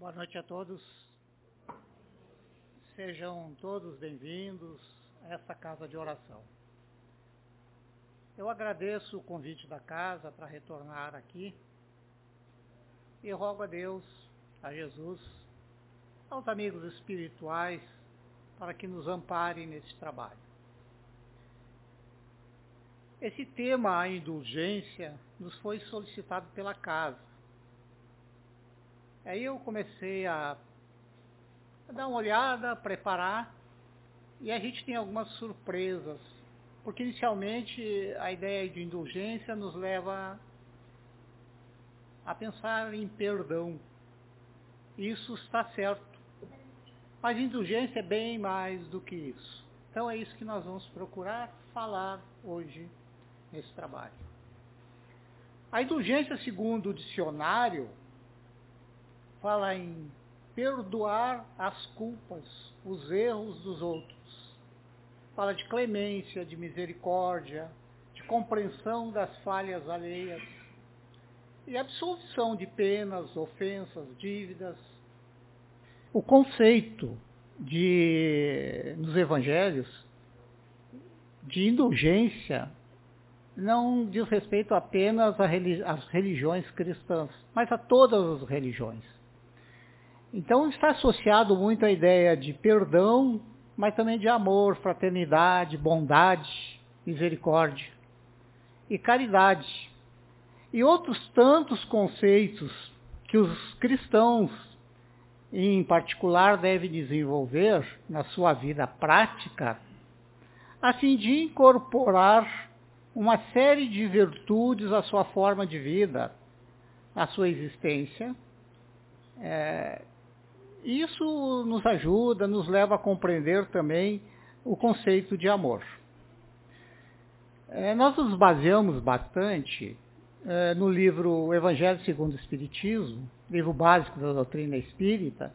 Boa noite a todos. Sejam todos bem-vindos a essa casa de oração. Eu agradeço o convite da casa para retornar aqui e rogo a Deus, a Jesus, aos amigos espirituais para que nos amparem nesse trabalho. Esse tema, a indulgência, nos foi solicitado pela casa. Aí eu comecei a, dar uma olhada, preparar, e a gente tem algumas surpresas, porque inicialmente a ideia de indulgência nos leva a pensar em perdão. Isso está certo. Mas indulgência é bem mais do que isso. Então é isso que nós vamos procurar falar hoje nesse trabalho. A indulgência, segundo o dicionário, fala em perdoar as culpas, os erros dos outros. Fala de clemência, de misericórdia, de compreensão das falhas alheias e absolvição de penas, ofensas, dívidas. O conceito de nos evangelhos de indulgência não diz respeito apenas às religiões cristãs, mas a todas as religiões. Então está associado muito à ideia de perdão, mas também de amor, fraternidade, bondade, misericórdia e caridade. E outros tantos conceitos que os cristãos, em particular, devem desenvolver na sua vida prática, a fim de incorporar uma série de virtudes à sua forma de vida, à sua existência. É, isso nos ajuda, nos leva a compreender também o conceito de amor. É, nós nos baseamos bastante é, no livro Evangelho segundo o Espiritismo, livro básico da doutrina espírita,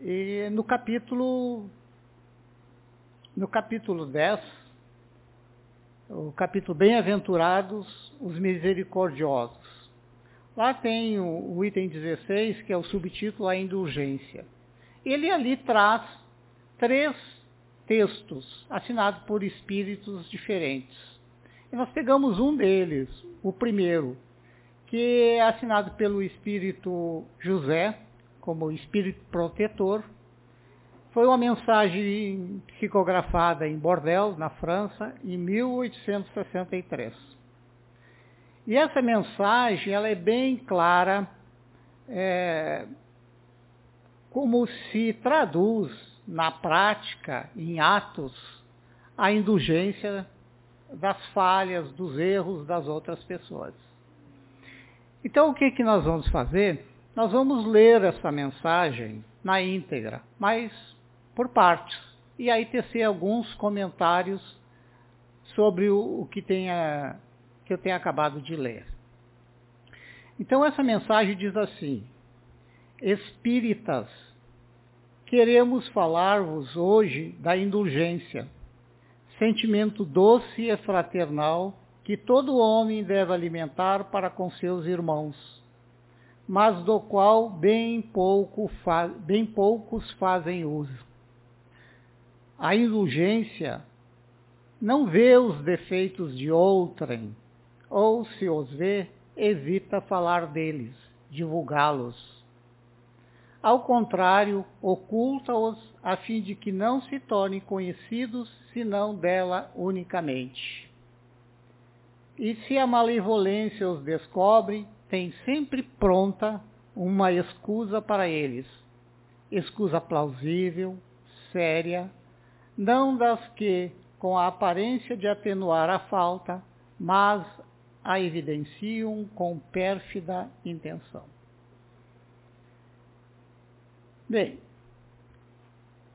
e no capítulo, no capítulo 10, o capítulo Bem-aventurados os misericordiosos. Lá tem o, o, item 16, que é o subtítulo A Indulgência. Ele ali traz três textos assinados por espíritos diferentes. E nós pegamos um deles, o primeiro, que é assinado pelo espírito José, como espírito protetor, foi uma mensagem psicografada em Bordeaux, na França, em 1863. E essa mensagem ela é bem clara é, como se traduz na prática, em atos, a indulgência das falhas, dos erros das outras pessoas. Então o que, que nós vamos fazer? Nós vamos ler essa mensagem na íntegra, mas por partes. E aí tecer alguns comentários sobre o, o que, tenha, que eu tenha acabado de ler. Então essa mensagem diz assim, Espíritas, queremos falar-vos hoje da indulgência, sentimento doce e fraternal que todo homem deve alimentar para com seus irmãos, mas do qual bem, pouco bem poucos fazem uso a indulgência não vê os defeitos de outrem, ou se os vê, evita falar deles, divulgá-los. Ao contrário, oculta-os a fim de que não se tornem conhecidos senão dela unicamente. E se a malevolência os descobre, tem sempre pronta uma escusa para eles, escusa plausível, séria, não das que, com a aparência de atenuar a falta, mas a evidenciam com pérfida intenção. Bem,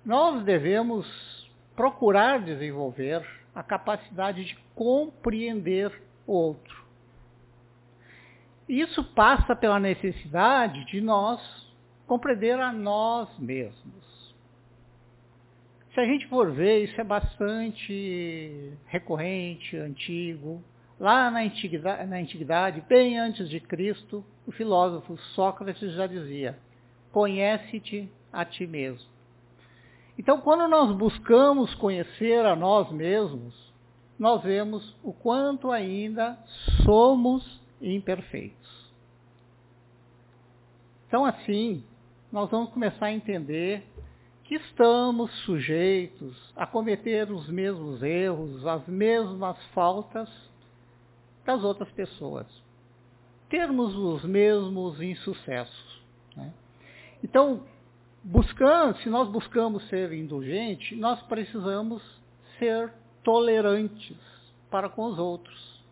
nós devemos procurar desenvolver a capacidade de compreender o outro. Isso passa pela necessidade de nós compreender a nós mesmos. Se a gente for ver, isso é bastante recorrente, antigo. Lá na antiguidade, na antiguidade, bem antes de Cristo, o filósofo Sócrates já dizia: conhece-te a ti mesmo. Então, quando nós buscamos conhecer a nós mesmos, nós vemos o quanto ainda somos imperfeitos. Então, assim, nós vamos começar a entender que estamos sujeitos a cometer os mesmos erros, as mesmas faltas das outras pessoas. Termos os mesmos insucessos. Né? Então, buscando, se nós buscamos ser indulgente, nós precisamos ser tolerantes para com os outros.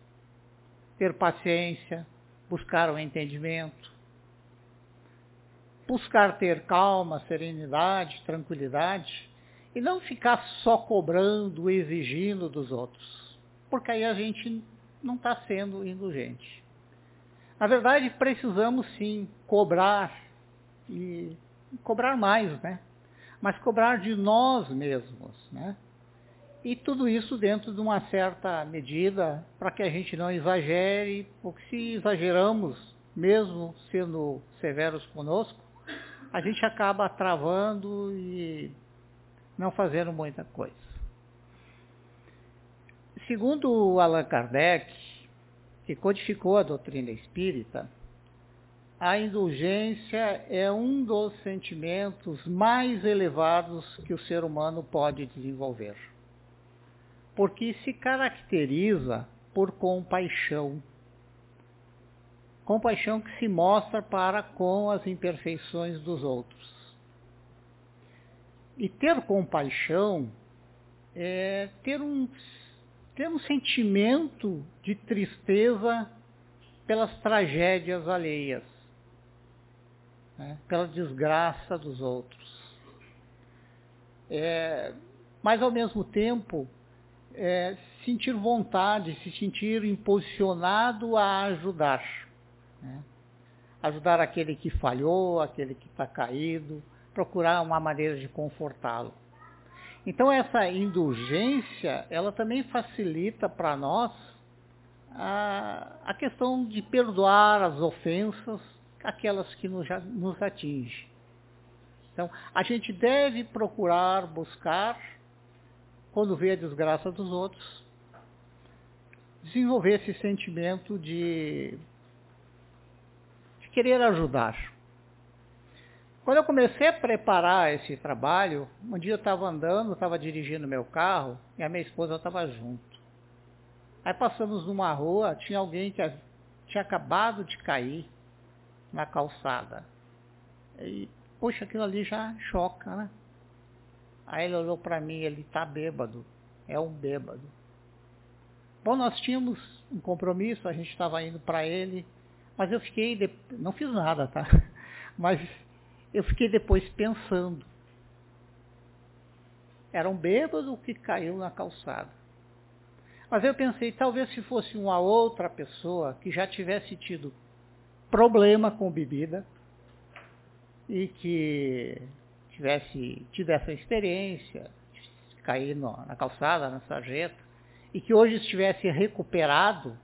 Ter paciência, buscar o entendimento, buscar ter calma, serenidade, tranquilidade e não ficar só cobrando, exigindo dos outros, porque aí a gente não está sendo indulgente. Na verdade, precisamos sim cobrar e cobrar mais, né? Mas cobrar de nós mesmos, né? E tudo isso dentro de uma certa medida, para que a gente não exagere, porque se exageramos, mesmo sendo severos conosco, a gente acaba travando e não fazendo muita coisa. Segundo Allan Kardec, que codificou a doutrina espírita, a indulgência é um dos sentimentos mais elevados que o ser humano pode desenvolver, porque se caracteriza por compaixão compaixão que se mostra para com as imperfeições dos outros. E ter compaixão é ter um, ter um sentimento de tristeza pelas tragédias alheias, né? pela desgraça dos outros. É, mas ao mesmo tempo, é, sentir vontade, se sentir imposicionado a ajudar. Né? Ajudar aquele que falhou, aquele que está caído, procurar uma maneira de confortá-lo. Então essa indulgência, ela também facilita para nós a, a, questão de perdoar as ofensas, aquelas que nos, nos atingem. Então, a gente deve procurar buscar, quando vê a desgraça dos outros, desenvolver esse sentimento de querer ajudar. Quando eu comecei a preparar esse trabalho, um dia eu estava andando, estava dirigindo meu carro e a minha esposa estava junto. Aí passamos numa rua, tinha alguém que tinha acabado de cair na calçada. E, poxa, aquilo ali já choca, né? Aí ele olhou para mim, ele está bêbado, é um bêbado. Bom, nós tínhamos um compromisso, a gente estava indo para ele, mas eu fiquei, de... não fiz nada, tá? Mas eu fiquei depois pensando. Era um bêbado que caiu na calçada. Mas eu pensei, talvez se fosse uma outra pessoa que já tivesse tido problema com bebida e que tivesse tido essa experiência, cair na calçada, na sarjeta, e que hoje estivesse recuperado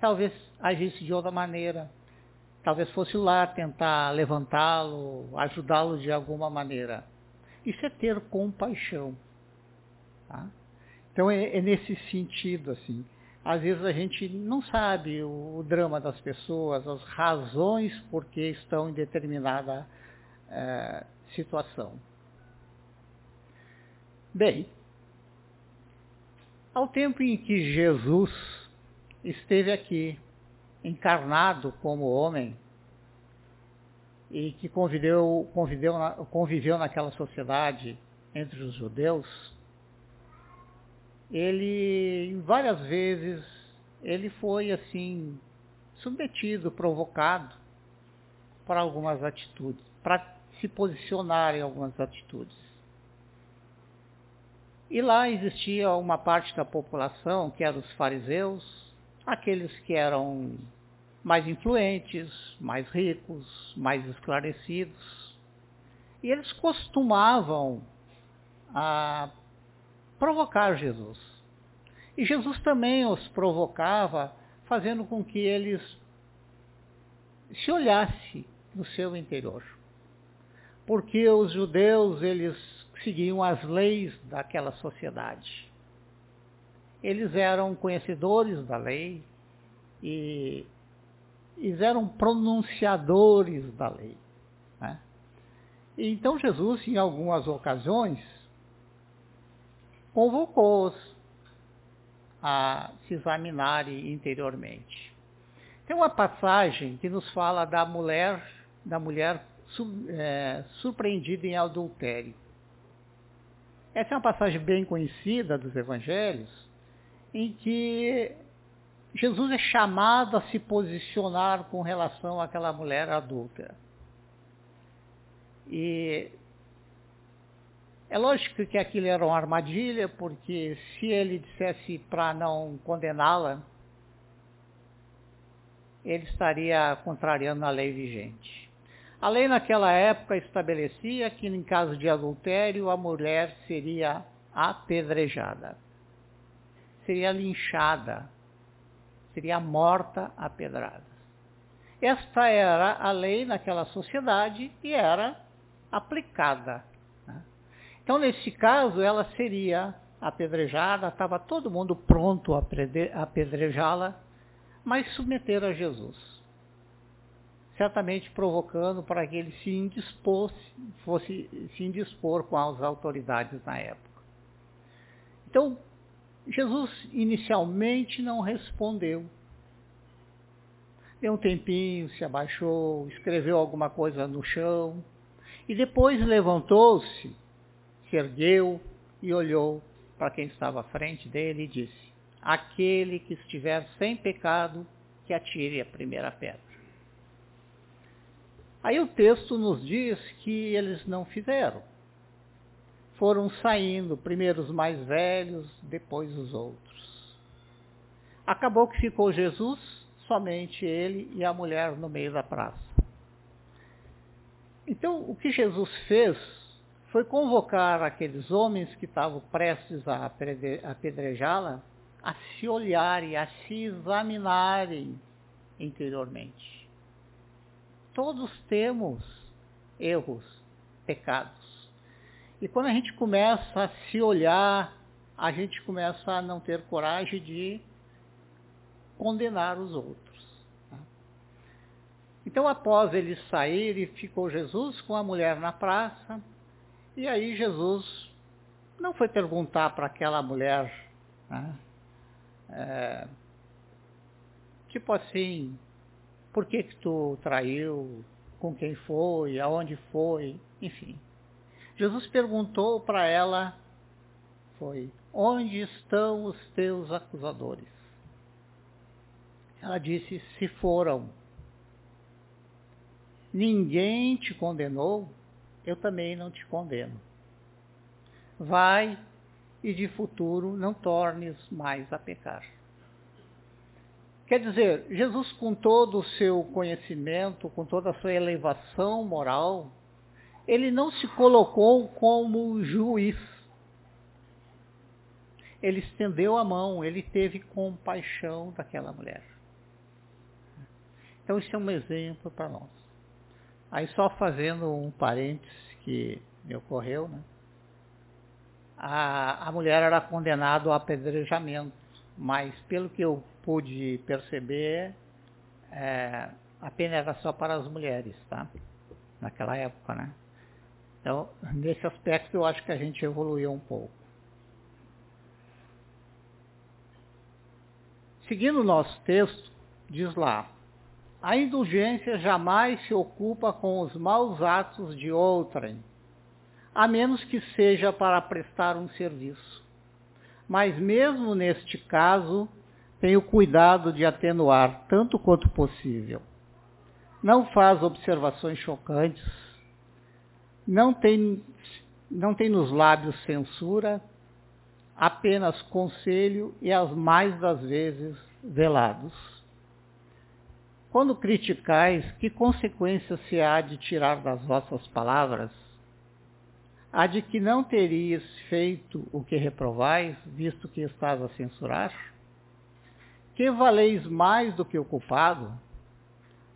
talvez agisse de outra maneira. Talvez fosse lá tentar levantá-lo, ajudá-lo de alguma maneira. Isso é ter compaixão. Tá? Então é, é, nesse sentido, assim. Às vezes a gente não sabe o, o drama das pessoas, as razões por que estão em determinada é, situação. Bem, ao tempo em que Jesus esteve aqui, encarnado como homem, e que conviveu, conviveu, conviveu naquela sociedade entre os judeus, ele, várias vezes, ele foi assim, submetido, provocado para algumas atitudes, para se posicionar em algumas atitudes. E lá existia uma parte da população, que eram os fariseus, aqueles que eram mais influentes, mais ricos, mais esclarecidos. E eles costumavam a provocar Jesus. E Jesus também os provocava, fazendo com que eles se olhassem no seu interior. Porque os judeus, eles seguiam as leis daquela sociedade. Eles eram conhecedores da lei e eles eram pronunciadores da lei. Né? E então Jesus, em algumas ocasiões, convocou-os a se examinarem interiormente. Tem uma passagem que nos fala da mulher, da mulher é, surpreendida em adultério. Essa é uma passagem bem conhecida dos evangelhos, em que Jesus é chamado a se posicionar com relação àquela mulher adulta. E é lógico que aquilo era uma armadilha, porque se ele dissesse para não condená-la, ele estaria contrariando a lei vigente. A lei naquela época estabelecia que em caso de adultério a mulher seria apedrejada, seria linchada, seria morta a pedradas. Esta era a lei naquela sociedade e era aplicada. Né? Então, nesse caso, ela seria apedrejada, estava todo mundo pronto a apedrejá-la, mas submeter a Jesus. Certamente provocando para que ele se indispôs, fosse se indispor com as autoridades na época. Então, Jesus inicialmente não respondeu. Deu um tempinho, se abaixou, escreveu alguma coisa no chão, e depois levantou-se, se ergueu e olhou para quem estava à frente dele e disse, aquele que estiver sem pecado, que atire a primeira pedra. Aí o texto nos diz que eles não fizeram. Foram saindo, primeiro os mais velhos, depois os outros. Acabou que ficou Jesus, somente ele e a mulher no meio da praça. Então, o que Jesus fez foi convocar aqueles homens que estavam prestes a apedrejá-la a se olharem, a se examinarem interiormente. Todos temos erros, pecados. E quando a gente começa a se olhar, a gente começa a não ter coragem de condenar os outros. Tá? Então, após eles saírem, ficou Jesus com a mulher na praça, e aí Jesus não foi perguntar para aquela mulher, né? É, tipo assim, por que que tu traiu, com quem foi, aonde foi, enfim. Jesus perguntou para ela, foi, onde estão os teus acusadores? Ela disse, se foram. Ninguém te condenou, eu também não te condeno. Vai e de futuro não tornes mais a pecar. Quer dizer, Jesus, com todo o seu conhecimento, com toda a sua elevação moral, ele não se colocou como juiz. Ele estendeu a mão, ele teve compaixão daquela mulher. Então, isso é um exemplo para nós. Aí, só fazendo um parênteses que me ocorreu, né? a, a mulher era condenada ao apedrejamento, mas pelo que eu pude perceber, é, a pena era só para as mulheres, tá? Naquela época, né? Então, nesse aspecto eu acho que a gente evoluiu um pouco. Seguindo o nosso texto, diz lá, a indulgência jamais se ocupa com os maus atos de outrem, a menos que seja para prestar um serviço. Mas mesmo neste caso, tenho cuidado de atenuar tanto quanto possível. Não faz observações chocantes, não tem, não tem nos lábios censura, apenas conselho e as mais das vezes velados. Quando criticais, que consequência se há de tirar das vossas palavras? a de que não terias feito o que reprovais, visto que estás a censurar? Que valeis mais do que o culpado?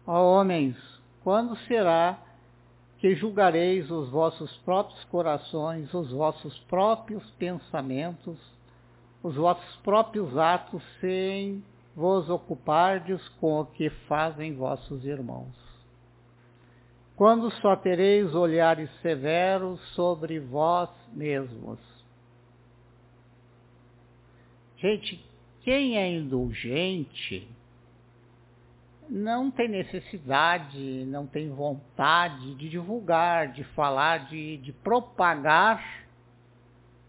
Ó homens, Quando será que julgareis os vossos próprios corações, os vossos próprios pensamentos, os vossos próprios atos, sem vos ocupardes com o que fazem vossos irmãos? Quando só tereis olhares severos sobre vós mesmos? Gente, quem é indulgente não tem necessidade, não tem vontade de divulgar, de falar, de, de propagar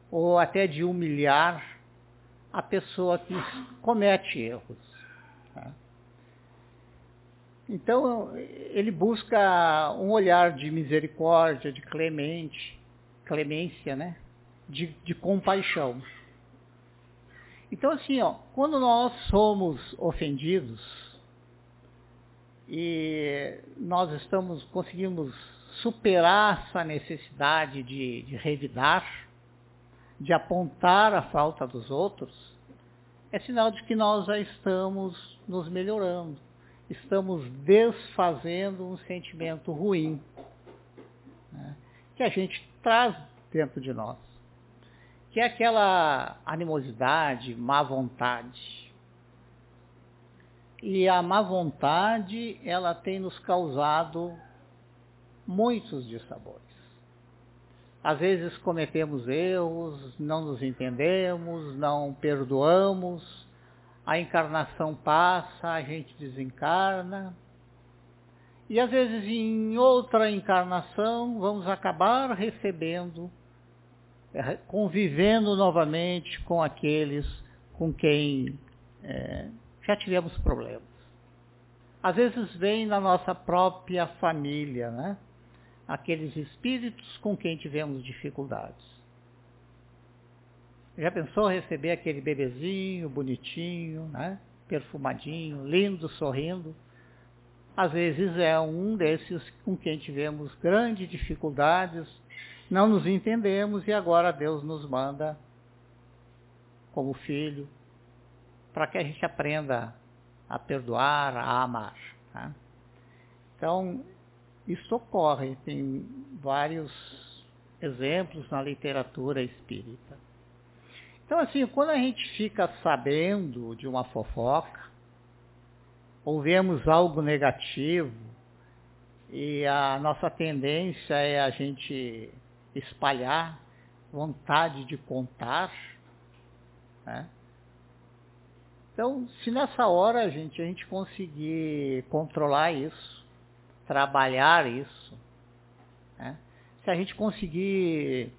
ou até de humilhar a pessoa que comete erros. Tá? Então, ele busca um olhar de misericórdia, de clemente, clemência, né? de, de compaixão. Então, assim, ó, quando nós somos ofendidos e nós estamos, conseguimos superar essa necessidade de, de revidar, de apontar a falta dos outros, é sinal de que nós já estamos nos melhorando, estamos desfazendo um sentimento ruim né, que a gente traz dentro de nós que é aquela animosidade, má vontade. E a má vontade, ela tem nos causado muitos dissabores. Às vezes cometemos erros, não nos entendemos, não perdoamos, a encarnação passa, a gente desencarna, e às vezes em outra encarnação vamos acabar recebendo é, convivendo novamente com aqueles com quem é, já tivemos problemas. Às vezes vem na nossa própria família, né? Aqueles espíritos com quem tivemos dificuldades. Já pensou receber aquele bebezinho bonitinho, né? perfumadinho, lindo, sorrindo? Às vezes é um desses com quem tivemos grandes dificuldades não nos entendemos e agora Deus nos manda como filho para que a gente aprenda a perdoar, a amar. Tá? Então, isso ocorre, tem vários exemplos na literatura espírita. Então, assim, quando a gente fica sabendo de uma fofoca, ou vemos algo negativo, e a nossa tendência é a gente espalhar, vontade de contar. Né? Então, se nessa hora, gente, a gente conseguir controlar isso, trabalhar isso, né? se a gente conseguir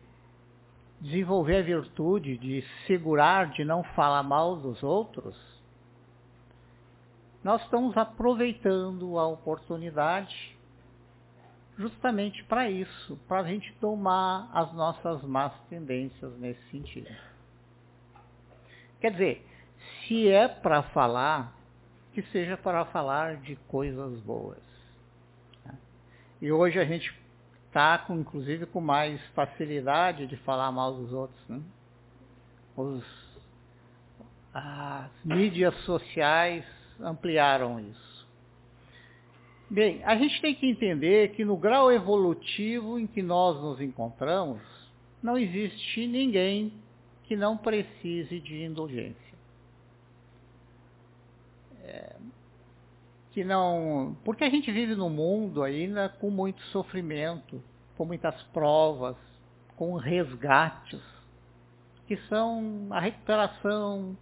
desenvolver a virtude de segurar, de não falar mal dos outros, nós estamos aproveitando a oportunidade justamente para isso, para a gente tomar as nossas más tendências nesse sentido. Quer dizer, se é para falar, que seja para falar de coisas boas. E hoje a gente está, inclusive, com mais facilidade de falar mal dos outros. Né? Os, as mídias sociais ampliaram isso. Bem, a gente tem que entender que no grau evolutivo em que nós nos encontramos, não existe ninguém que não precise de indulgência. Que não, porque a gente vive num mundo ainda com muito sofrimento, com muitas provas, com resgates, que são a recuperação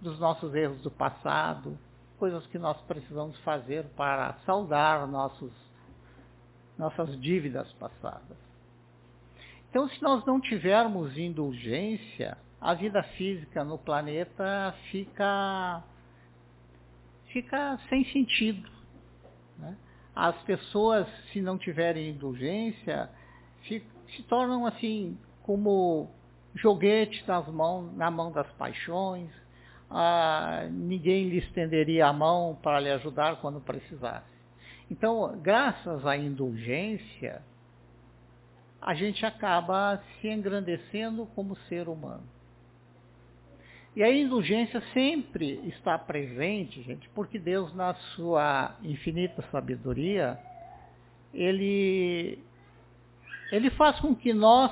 dos nossos erros do passado, coisas que nós precisamos fazer para saldar nossos, nossas dívidas passadas. Então, se nós não tivermos indulgência, a vida física no planeta fica, fica sem sentido. Né? As pessoas, se não tiverem indulgência, se, se tornam assim como joguetes nas mãos, na mão das paixões, ah, ninguém lhe estenderia a mão para lhe ajudar quando precisasse. Então, graças à indulgência, a gente acaba se engrandecendo como ser humano. E a indulgência sempre está presente, gente, porque Deus, na sua infinita sabedoria, ele, ele faz com que nós,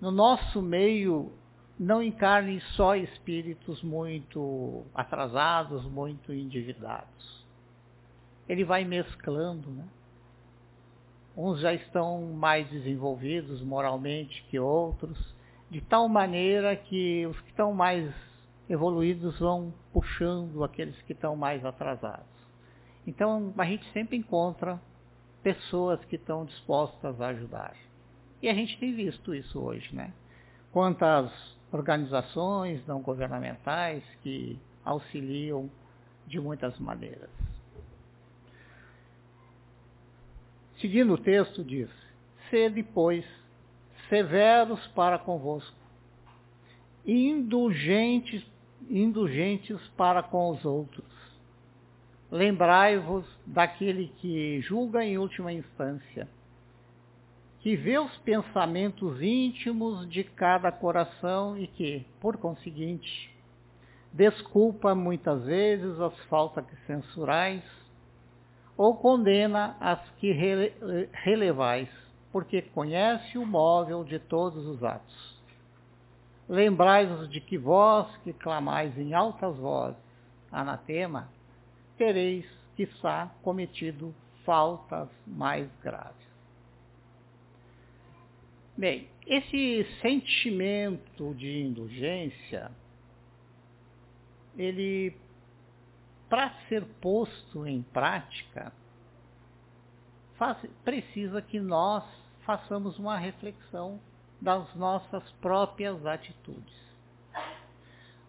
no nosso meio, não encarnem só espíritos muito atrasados, muito endividados. Ele vai mesclando, né? Uns já estão mais desenvolvidos moralmente que outros, de tal maneira que os que estão mais evoluídos vão puxando aqueles que estão mais atrasados. Então a gente sempre encontra pessoas que estão dispostas a ajudar. E a gente tem visto isso hoje, né? Quantas organizações não governamentais que auxiliam de muitas maneiras. Seguindo o texto diz, sede, pois, severos para convosco, indulgentes, indulgentes para com os outros. Lembrai-vos daquele que julga em última instância, que vê os pensamentos íntimos de cada coração e que, por conseguinte, desculpa muitas vezes as faltas censurais ou condena as que relevais, porque conhece o móvel de todos os atos. Lembrai-vos de que vós que clamais em altas vozes, anatema, tereis, quiçá, cometido faltas mais graves. Bem, esse sentimento de indulgência, ele, para ser posto em prática, faz, precisa que nós façamos uma reflexão das nossas próprias atitudes.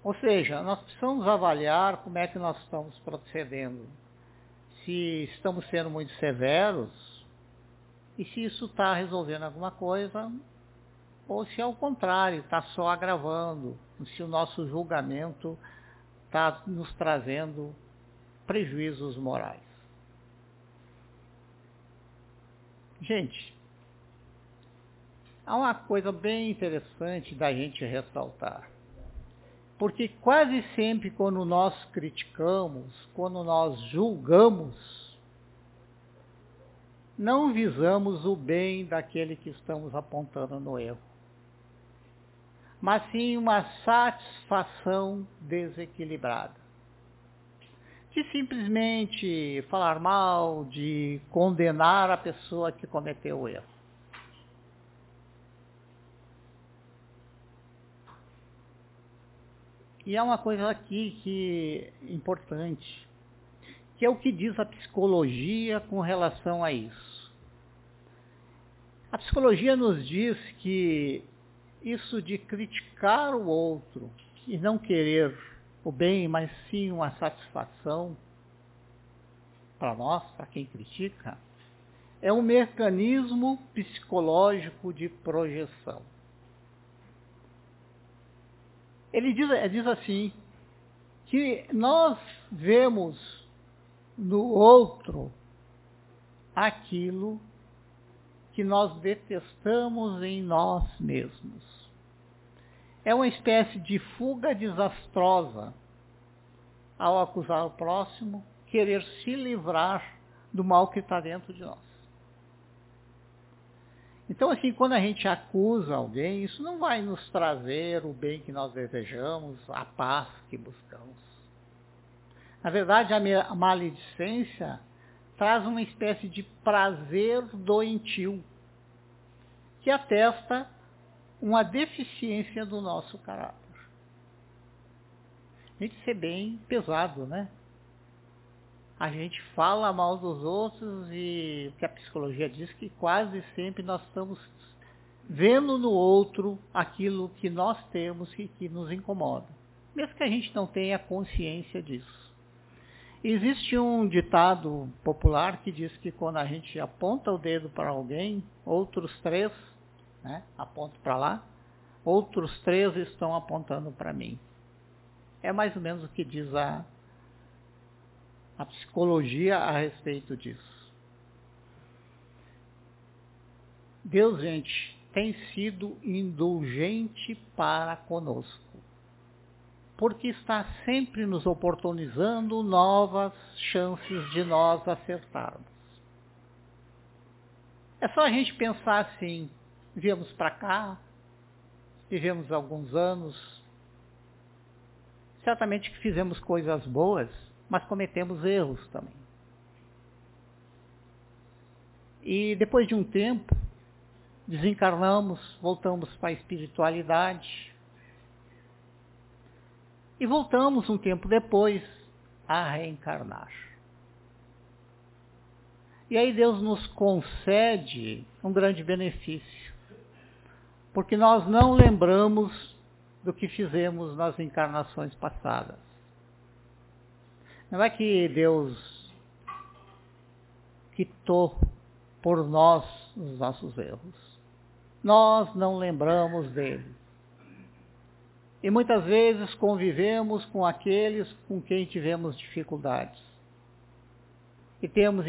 Ou seja, nós precisamos avaliar como é que nós estamos procedendo. Se estamos sendo muito severos e se isso está resolvendo alguma coisa ou se ao contrário está só agravando, se o nosso julgamento está nos trazendo prejuízos morais. Gente, há uma coisa bem interessante da gente ressaltar. Porque quase sempre quando nós criticamos, quando nós julgamos, não visamos o bem daquele que estamos apontando no erro, mas sim uma satisfação desequilibrada. De simplesmente falar mal, de condenar a pessoa que cometeu o erro. E há uma coisa aqui que é importante, que é o que diz a psicologia com relação a isso. A psicologia nos diz que isso de criticar o outro e não querer o bem, mas sim uma satisfação para nós, para quem critica, é um mecanismo psicológico de projeção. Ele diz, diz assim, que nós vemos no outro aquilo que nós detestamos em nós mesmos. É uma espécie de fuga desastrosa ao acusar o próximo, querer se livrar do mal que está dentro de nós. Então, assim, quando a gente acusa alguém, isso não vai nos trazer o bem que nós desejamos, a paz que buscamos. Na verdade, a maledicência traz uma espécie de prazer doentio, que atesta uma deficiência do nosso caráter. A gente ser bem pesado, né? A gente fala mal dos outros e que a psicologia diz que quase sempre nós estamos vendo no outro aquilo que nós temos e que nos incomoda, mesmo que a gente não tenha consciência disso. Existe um ditado popular que diz que quando a gente aponta o dedo para alguém, outros três né, para lá, outros três estão apontando para mim. É mais ou menos o que diz a a psicologia a respeito disso. Deus, gente, tem sido indulgente para conosco, porque está sempre nos oportunizando novas chances de nós acertarmos. É só a gente pensar assim, viemos para cá, vivemos alguns anos, certamente que fizemos coisas boas, mas cometemos erros também. E depois de um tempo, desencarnamos, voltamos para a espiritualidade. E voltamos um tempo depois a reencarnar. E aí Deus nos concede um grande benefício. Porque nós não lembramos do que fizemos nas encarnações passadas. Não é que Deus quitou por nós os nossos erros nós não lembramos dele. E muitas vezes convivemos com aqueles com quem tivemos dificuldades. E temos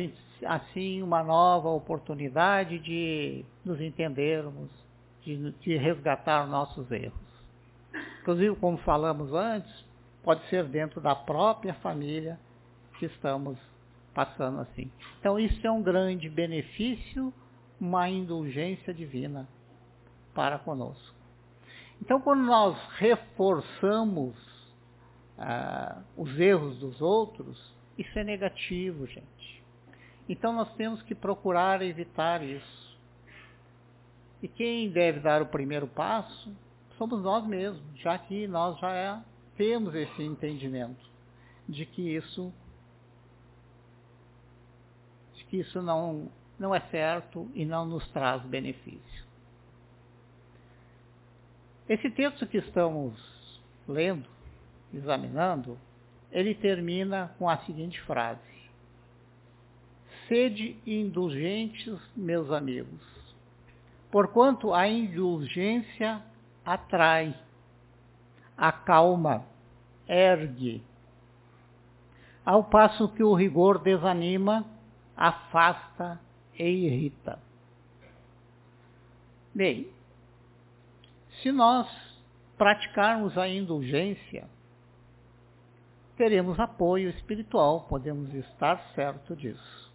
assim uma nova oportunidade de nos entendermos, de, de resgatar nossos erros. Inclusive, como falamos antes, pode ser dentro da própria família que estamos passando assim. Então isso é um grande benefício, uma indulgência divina para conosco. Então, quando nós reforçamos ah, os erros dos outros, isso é negativo, gente. Então, nós temos que procurar evitar isso. E quem deve dar o primeiro passo somos nós mesmos, já que nós já é, temos esse entendimento de que isso, de que isso não, não é certo e não nos traz benefício. Esse texto que estamos lendo, examinando, ele termina com a seguinte frase. Sede indulgentes, meus amigos, porquanto a indulgência atrai, acalma, ergue, ao passo que o rigor desanima, afasta e irrita. Bem, se nós praticarmos a indulgência, teremos apoio espiritual, podemos estar certo disso.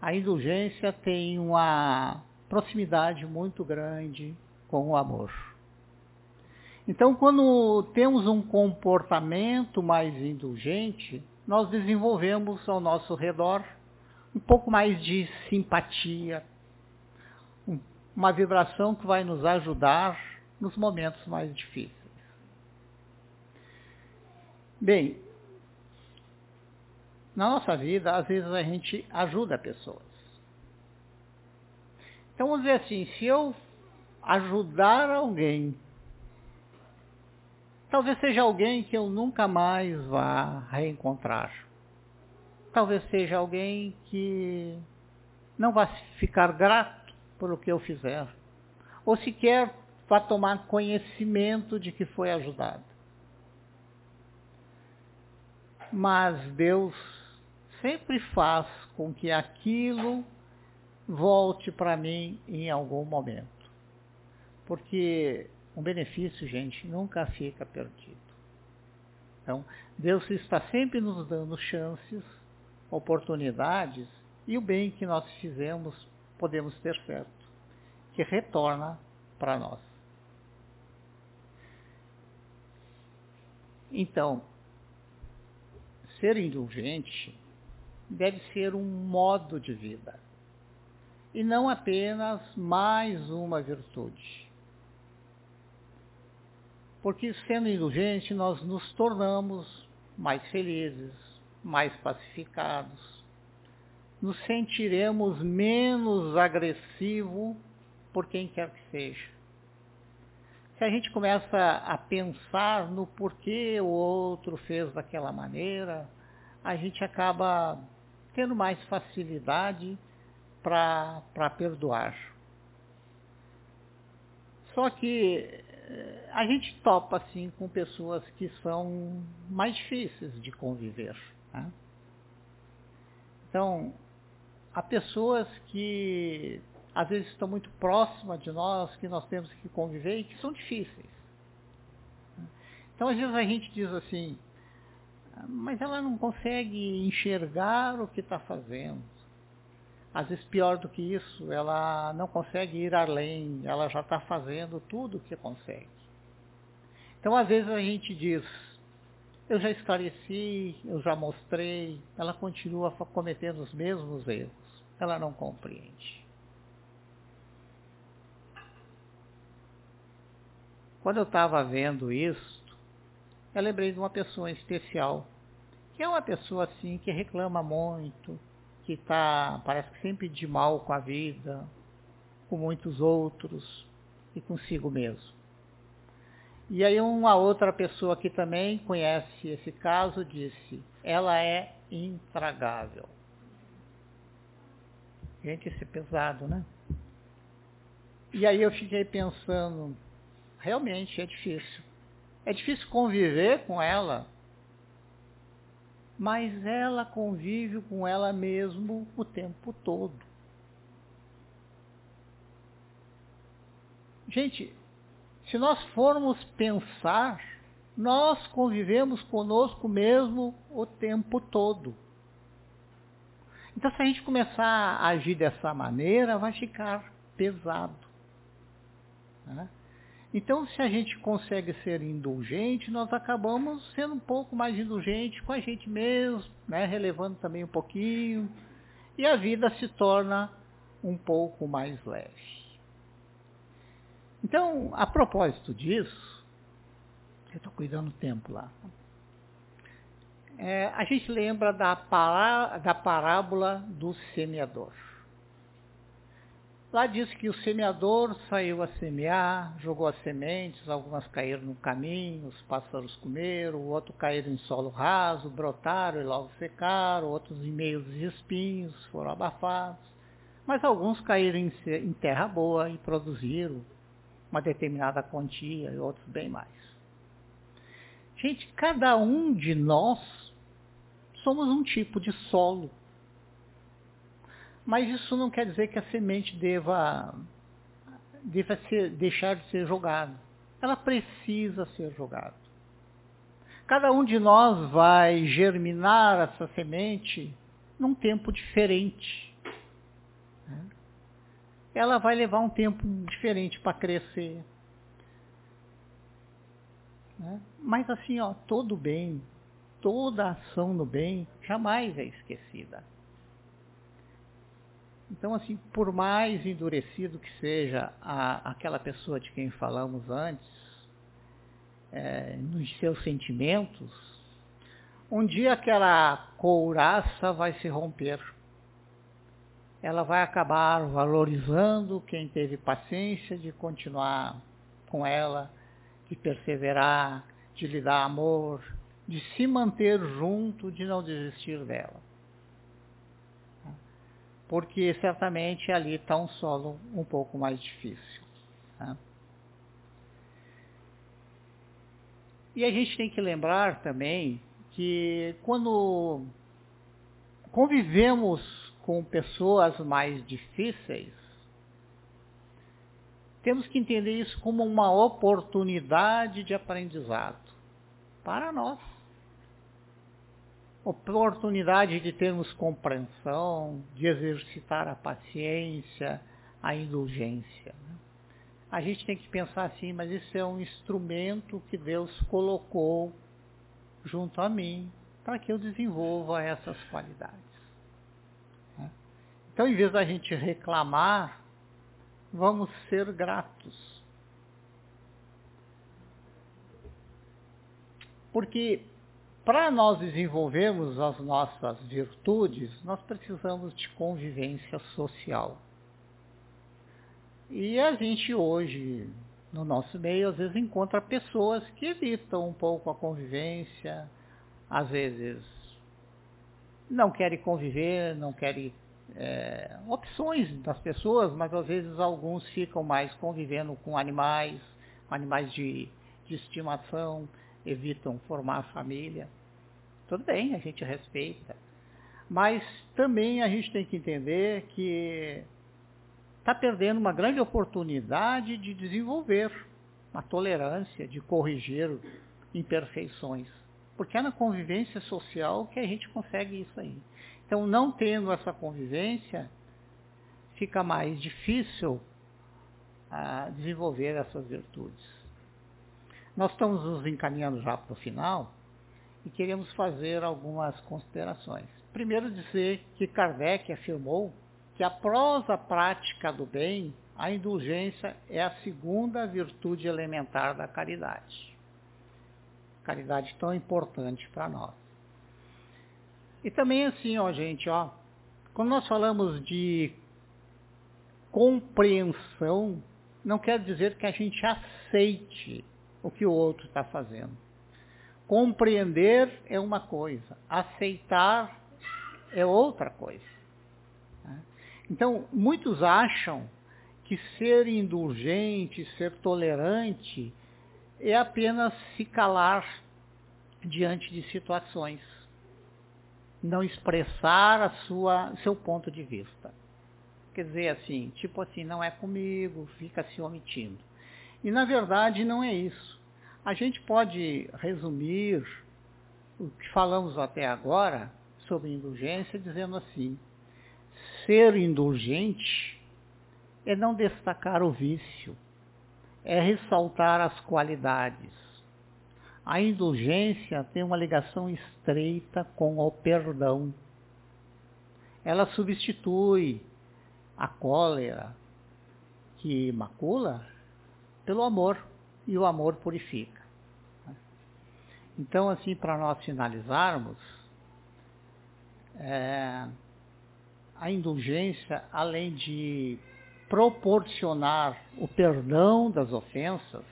A indulgência tem uma proximidade muito grande com o amor. Então, quando temos um comportamento mais indulgente, nós desenvolvemos ao nosso redor um pouco mais de simpatia, uma vibração que vai nos ajudar nos momentos mais difíceis. Bem, na nossa vida, às vezes a gente ajuda pessoas. Então vamos dizer assim, se eu ajudar alguém, talvez seja alguém que eu nunca mais vá reencontrar. Talvez seja alguém que não vai ficar grato por o que eu fizer, ou sequer para tomar conhecimento de que foi ajudado. Mas Deus sempre faz com que aquilo volte para mim em algum momento. Porque um benefício, gente, nunca fica perdido. Então, Deus está sempre nos dando chances, oportunidades, e o bem que nós fizemos podemos ter certo, que retorna para nós. Então, ser indulgente deve ser um modo de vida e não apenas mais uma virtude. Porque sendo indulgente nós nos tornamos mais felizes, mais pacificados, nos sentiremos menos agressivo por quem quer que seja. Se a gente começa a pensar no porquê o outro fez daquela maneira, a gente acaba tendo mais facilidade para perdoar. Só que a gente topa assim com pessoas que são mais difíceis de conviver. Né? Então, há pessoas que às vezes estão muito próximas de nós, que nós temos que conviver e que são difíceis. Então, às vezes a gente diz assim, mas ela não consegue enxergar o que está fazendo. Às vezes pior do que isso, ela não consegue ir além, ela já está fazendo tudo o que consegue. Então às vezes a gente diz, eu já esclareci, eu já mostrei, ela continua cometendo os mesmos erros, ela não compreende. Quando eu estava vendo isso, eu lembrei de uma pessoa especial, que é uma pessoa assim que reclama muito, que está, parece que sempre de mal com a vida, com muitos outros e consigo mesmo. E aí uma outra pessoa que também conhece esse caso disse, ela é intragável. Gente, isso é pesado, né? E aí eu fiquei pensando, realmente é difícil. É difícil conviver com ela, mas ela convive com ela mesmo o tempo todo. Gente, se nós formos pensar, nós convivemos conosco mesmo o tempo todo. Então, se a gente começar a agir dessa maneira, vai ficar pesado. Né? Então, se a gente consegue ser indulgente, nós acabamos sendo um pouco mais indulgente com a gente mesmo, né? relevando também um pouquinho, e a vida se torna um pouco mais leve. Então, a propósito disso, eu estou cuidando do tempo lá, é, a gente lembra da, pará, da parábola do semeador. Lá diz que o semeador saiu a semear, jogou as sementes, algumas caíram no caminho, os pássaros comeram, outros caíram em solo raso, brotaram e logo secaram, outros em meio dos espinhos foram abafados. Mas alguns caíram em terra boa e produziram uma determinada quantia e outros bem mais. Gente, cada um de nós somos um tipo de solo mas isso não quer dizer que a semente deva, deva ser, deixar de ser jogada. Ela precisa ser jogada. Cada um de nós vai germinar essa semente num tempo diferente. Ela vai levar um tempo diferente para crescer. Mas assim, ó, todo bem, toda ação no bem jamais é esquecida. Então, assim, por mais endurecido que seja a, aquela pessoa de quem falamos antes, é, nos seus sentimentos, um dia aquela couraça vai se romper. Ela vai acabar valorizando quem teve paciência de continuar com ela, de perseverar, de lhe dar amor, de se manter junto, de não desistir dela porque certamente ali está um solo um pouco mais difícil. Tá? E a gente tem que lembrar também que quando convivemos com pessoas mais difíceis, temos que entender isso como uma oportunidade de aprendizado para nós oportunidade de termos compreensão, de exercitar a paciência, a indulgência. Né? A gente tem que pensar assim, mas isso é um instrumento que Deus colocou junto a mim para que eu desenvolva essas qualidades. Né? Então, em vez da gente reclamar, vamos ser gratos. Porque para nós desenvolvermos as nossas virtudes, nós precisamos de convivência social. E a gente hoje, no nosso meio, às vezes encontra pessoas que evitam um pouco a convivência, às vezes não querem conviver, não querem é, opções das pessoas, mas às vezes alguns ficam mais convivendo com animais, animais de, de estimação, evitam formar família. Tudo bem, a gente respeita. Mas também a gente tem que entender que está perdendo uma grande oportunidade de desenvolver a tolerância, de corrigir imperfeições. Porque é na convivência social que a gente consegue isso aí. Então, não tendo essa convivência, fica mais difícil ah, desenvolver essas virtudes. Nós estamos nos encaminhando já para o final e queremos fazer algumas considerações. Primeiro dizer que Kardec afirmou que a prosa prática do bem, a indulgência, é a segunda virtude elementar da caridade. Caridade tão importante para nós. E também assim, ó, gente, ó, quando nós falamos de compreensão, não quer dizer que a gente aceite o que o outro está fazendo. Compreender é uma coisa, aceitar é outra coisa. Né? Então, muitos acham que ser indulgente, ser tolerante, é apenas se calar diante de situações, não expressar a sua, seu ponto de vista. Quer dizer assim, tipo assim, não é comigo, fica se omitindo. E na verdade não é isso. A gente pode resumir o que falamos até agora sobre indulgência dizendo assim: ser indulgente é não destacar o vício, é ressaltar as qualidades. A indulgência tem uma ligação estreita com o perdão. Ela substitui a cólera que macula pelo amor, e o amor purifica. Então, assim, para nós finalizarmos, é, a indulgência, além de proporcionar o perdão das ofensas,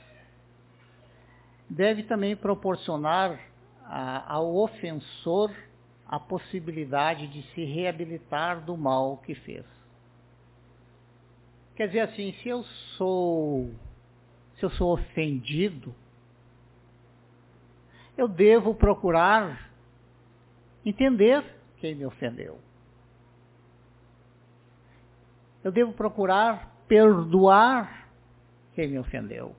deve também proporcionar a, ao ofensor a possibilidade de se reabilitar do mal que fez. Quer dizer assim, se eu sou se eu sou ofendido, eu devo procurar entender quem me ofendeu. Eu devo procurar perdoar quem me ofendeu.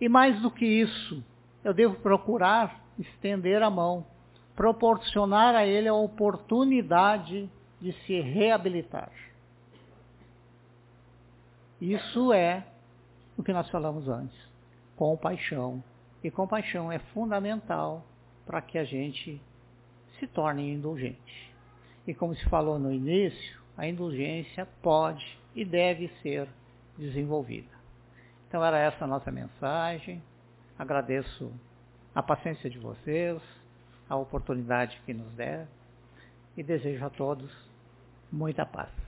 E mais do que isso, eu devo procurar estender a mão, proporcionar a ele a oportunidade de se reabilitar. Isso é o que nós falamos antes, compaixão. E compaixão é fundamental para que a gente se torne indulgente. E como se falou no início, a indulgência pode e deve ser desenvolvida. Então era essa a nossa mensagem. Agradeço a paciência de vocês, a oportunidade que nos der e desejo a todos muita paz.